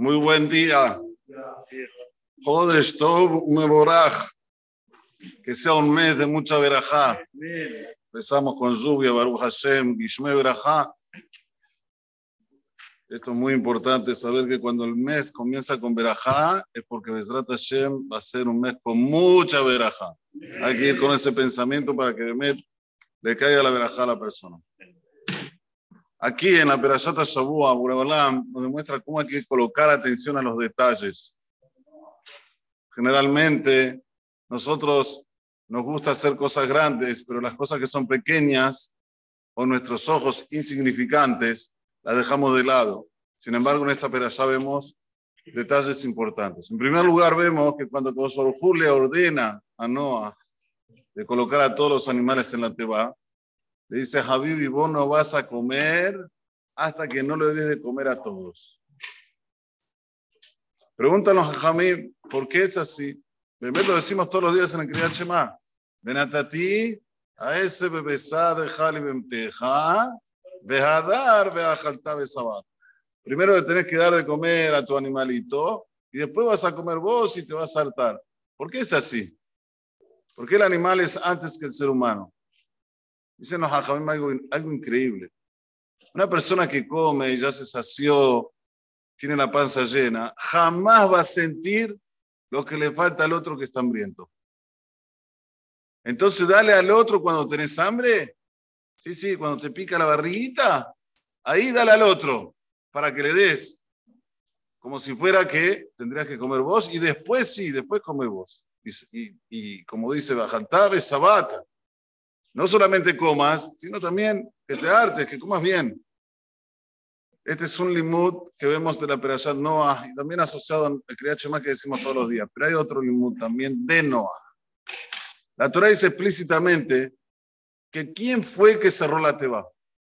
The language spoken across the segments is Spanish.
Muy buen día. Que sea un mes de mucha verajá. Empezamos con lluvia, Baruch Hashem, Gishme verajá. Esto es muy importante saber que cuando el mes comienza con verajá es porque Besrat Hashem va a ser un mes con mucha verajá. Hay que ir con ese pensamiento para que le caiga la verajá a la persona. Aquí en la Perashata Shabua, Burabalam nos demuestra cómo hay que colocar atención a los detalles. Generalmente, nosotros nos gusta hacer cosas grandes, pero las cosas que son pequeñas o nuestros ojos insignificantes las dejamos de lado. Sin embargo, en esta perashá vemos detalles importantes. En primer lugar, vemos que cuando Kosorujú le ordena a Noah de colocar a todos los animales en la teba, le dice, Javibi, vos no vas a comer hasta que no le des de comer a todos. Pregúntanos a Jamil, ¿por qué es así? Primero lo decimos todos los días en el Kriyat Shema. Ven a ti, a ese bebesá de Jali Bemteja, Behadar, Beajalta, Besabat. Primero le tenés que dar de comer a tu animalito y después vas a comer vos y te vas a hartar. ¿Por qué es así? ¿Por qué el animal es antes que el ser humano? Dicen los algo, algo increíble. Una persona que come y ya se sació, tiene la panza llena, jamás va a sentir lo que le falta al otro que está hambriento. Entonces, dale al otro cuando tenés hambre. Sí, sí, cuando te pica la barriguita, ahí dale al otro para que le des. Como si fuera que tendrías que comer vos y después sí, después come vos. Y, y, como dice Bajantar, es sabata. No solamente comas, sino también que te hartes, que comas bien. Este es un limud que vemos de la Perashat Noah y también asociado al Kriyat que decimos todos los días. Pero hay otro limud también de Noah. La Torah dice explícitamente que quién fue que cerró la Teba.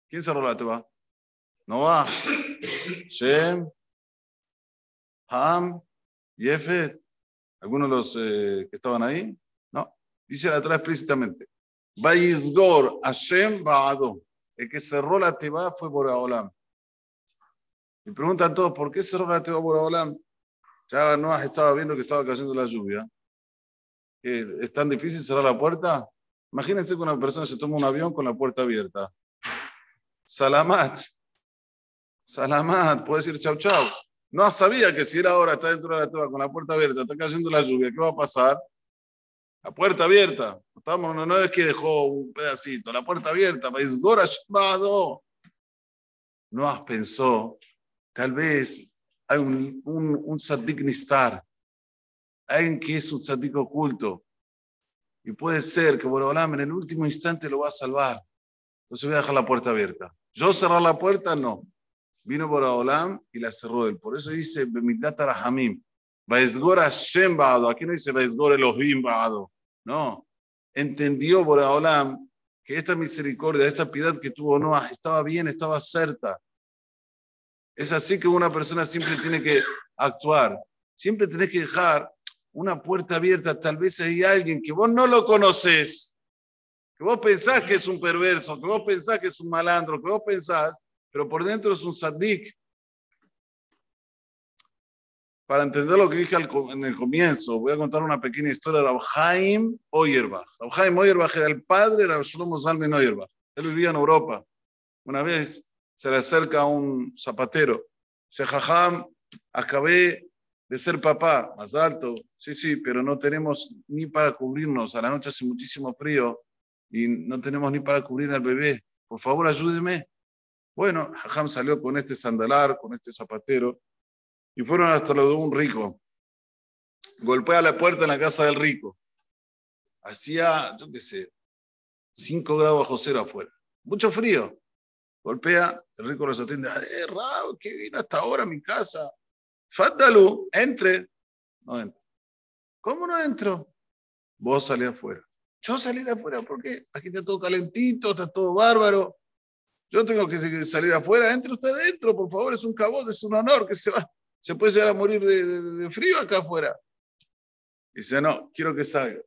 ¿Quién cerró la Teba? Noah, Shem, Ham, Yefet. ¿Algunos de los eh, que estaban ahí? No. Dice la Torah explícitamente. Baizgor Hashem Baado. El que cerró la Teba fue Boraholam. Me preguntan todos, ¿por qué cerró la Teba Boraholam? Ya no estaba viendo que estaba cayendo la lluvia. ¿Es tan difícil cerrar la puerta? Imagínense que una persona se toma un avión con la puerta abierta. Salamat. Salamat. Puede decir chau chau. No sabía que si era ahora, está dentro de la teba con la puerta abierta, está cayendo la lluvia, ¿qué va a pasar? La puerta abierta. Estamos, no, es que dejó un pedacito, la puerta abierta. No has pensado, tal vez hay un, un, un nistar, alguien que es un tzadik oculto. Y puede ser que Borolam en el último instante lo va a salvar. Entonces voy a dejar la puerta abierta. Yo cerrar la puerta, no. Vino Borolam y la cerró él. Por eso dice, Bemidat Rahamim. Vaizgor Hashem Baado. Aquí no dice Vaizgor Elohim Baado. No. Entendió Boraholam que esta misericordia, esta piedad que tuvo Noah estaba bien, estaba certa. Es así que una persona siempre tiene que actuar. Siempre tenés que dejar una puerta abierta. Tal vez hay alguien que vos no lo conoces, que vos pensás que es un perverso, que vos pensás que es un malandro, que vos pensás, pero por dentro es un sadik para entender lo que dije en el comienzo, voy a contar una pequeña historia de Rabhaim Oyerbach. Rabhaim Oyerbach era el padre de Rab Shlomo Zalman Oyerbach. Él vivía en Europa. Una vez se le acerca a un zapatero. Dice, Jajam, acabé de ser papá, más alto. Sí, sí, pero no tenemos ni para cubrirnos. A la noche hace muchísimo frío y no tenemos ni para cubrir al bebé. Por favor, ayúdeme. Bueno, Jajam salió con este sandalar, con este zapatero y fueron hasta lo de un rico. Golpea la puerta en la casa del rico. Hacía, yo qué sé, 5 grados bajo cero afuera. Mucho frío. Golpea, el rico los atiende. Eh, Rab, que vino hasta ahora a mi casa. Fátalu, entre. No entro. ¿Cómo no entro? Vos salí afuera. Yo salí afuera porque aquí está todo calentito, está todo bárbaro. Yo tengo que salir afuera. Entre usted adentro, por favor, es un cabote, es un honor que se va se puede llegar a morir de, frío acá afuera. Dice, no, quiero que salga.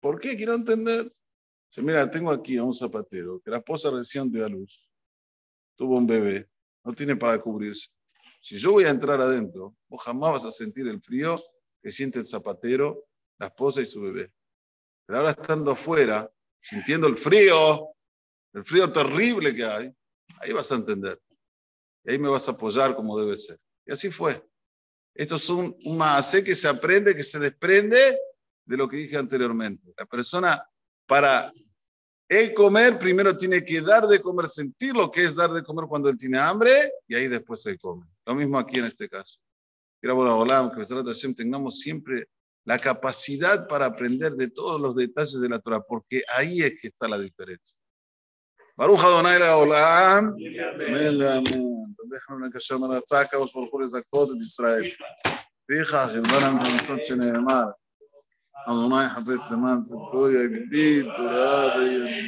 ¿Por qué? Quiero entender. Dice, mira, tengo aquí a un zapatero que la esposa recién dio a luz, tuvo un bebé, no tiene para cubrirse. Si yo voy a entrar adentro, vos jamás vas a sentir el frío que siente el zapatero, la esposa y su bebé. Pero ahora estando afuera, sintiendo el frío, el frío terrible que hay, ahí vas a entender. Y ahí me vas a apoyar como debe ser. Y así fue. Esto es un, un que se aprende, que se desprende de lo que dije anteriormente. La persona, para él comer, primero tiene que dar de comer, sentir lo que es dar de comer cuando él tiene hambre, y ahí después se come. Lo mismo aquí en este caso. Que tengamos siempre la capacidad para aprender de todos los detalles de la Torah, porque ahí es que está la diferencia. Baruch Adonai Olam. בחנון הגשם על ההצעה, הקדוש ברוך הוא לזכות את ישראל. פיך חלבן המתנות שנאמר, אמרנו יחפש למען צדקו יגדיל תורה וידיד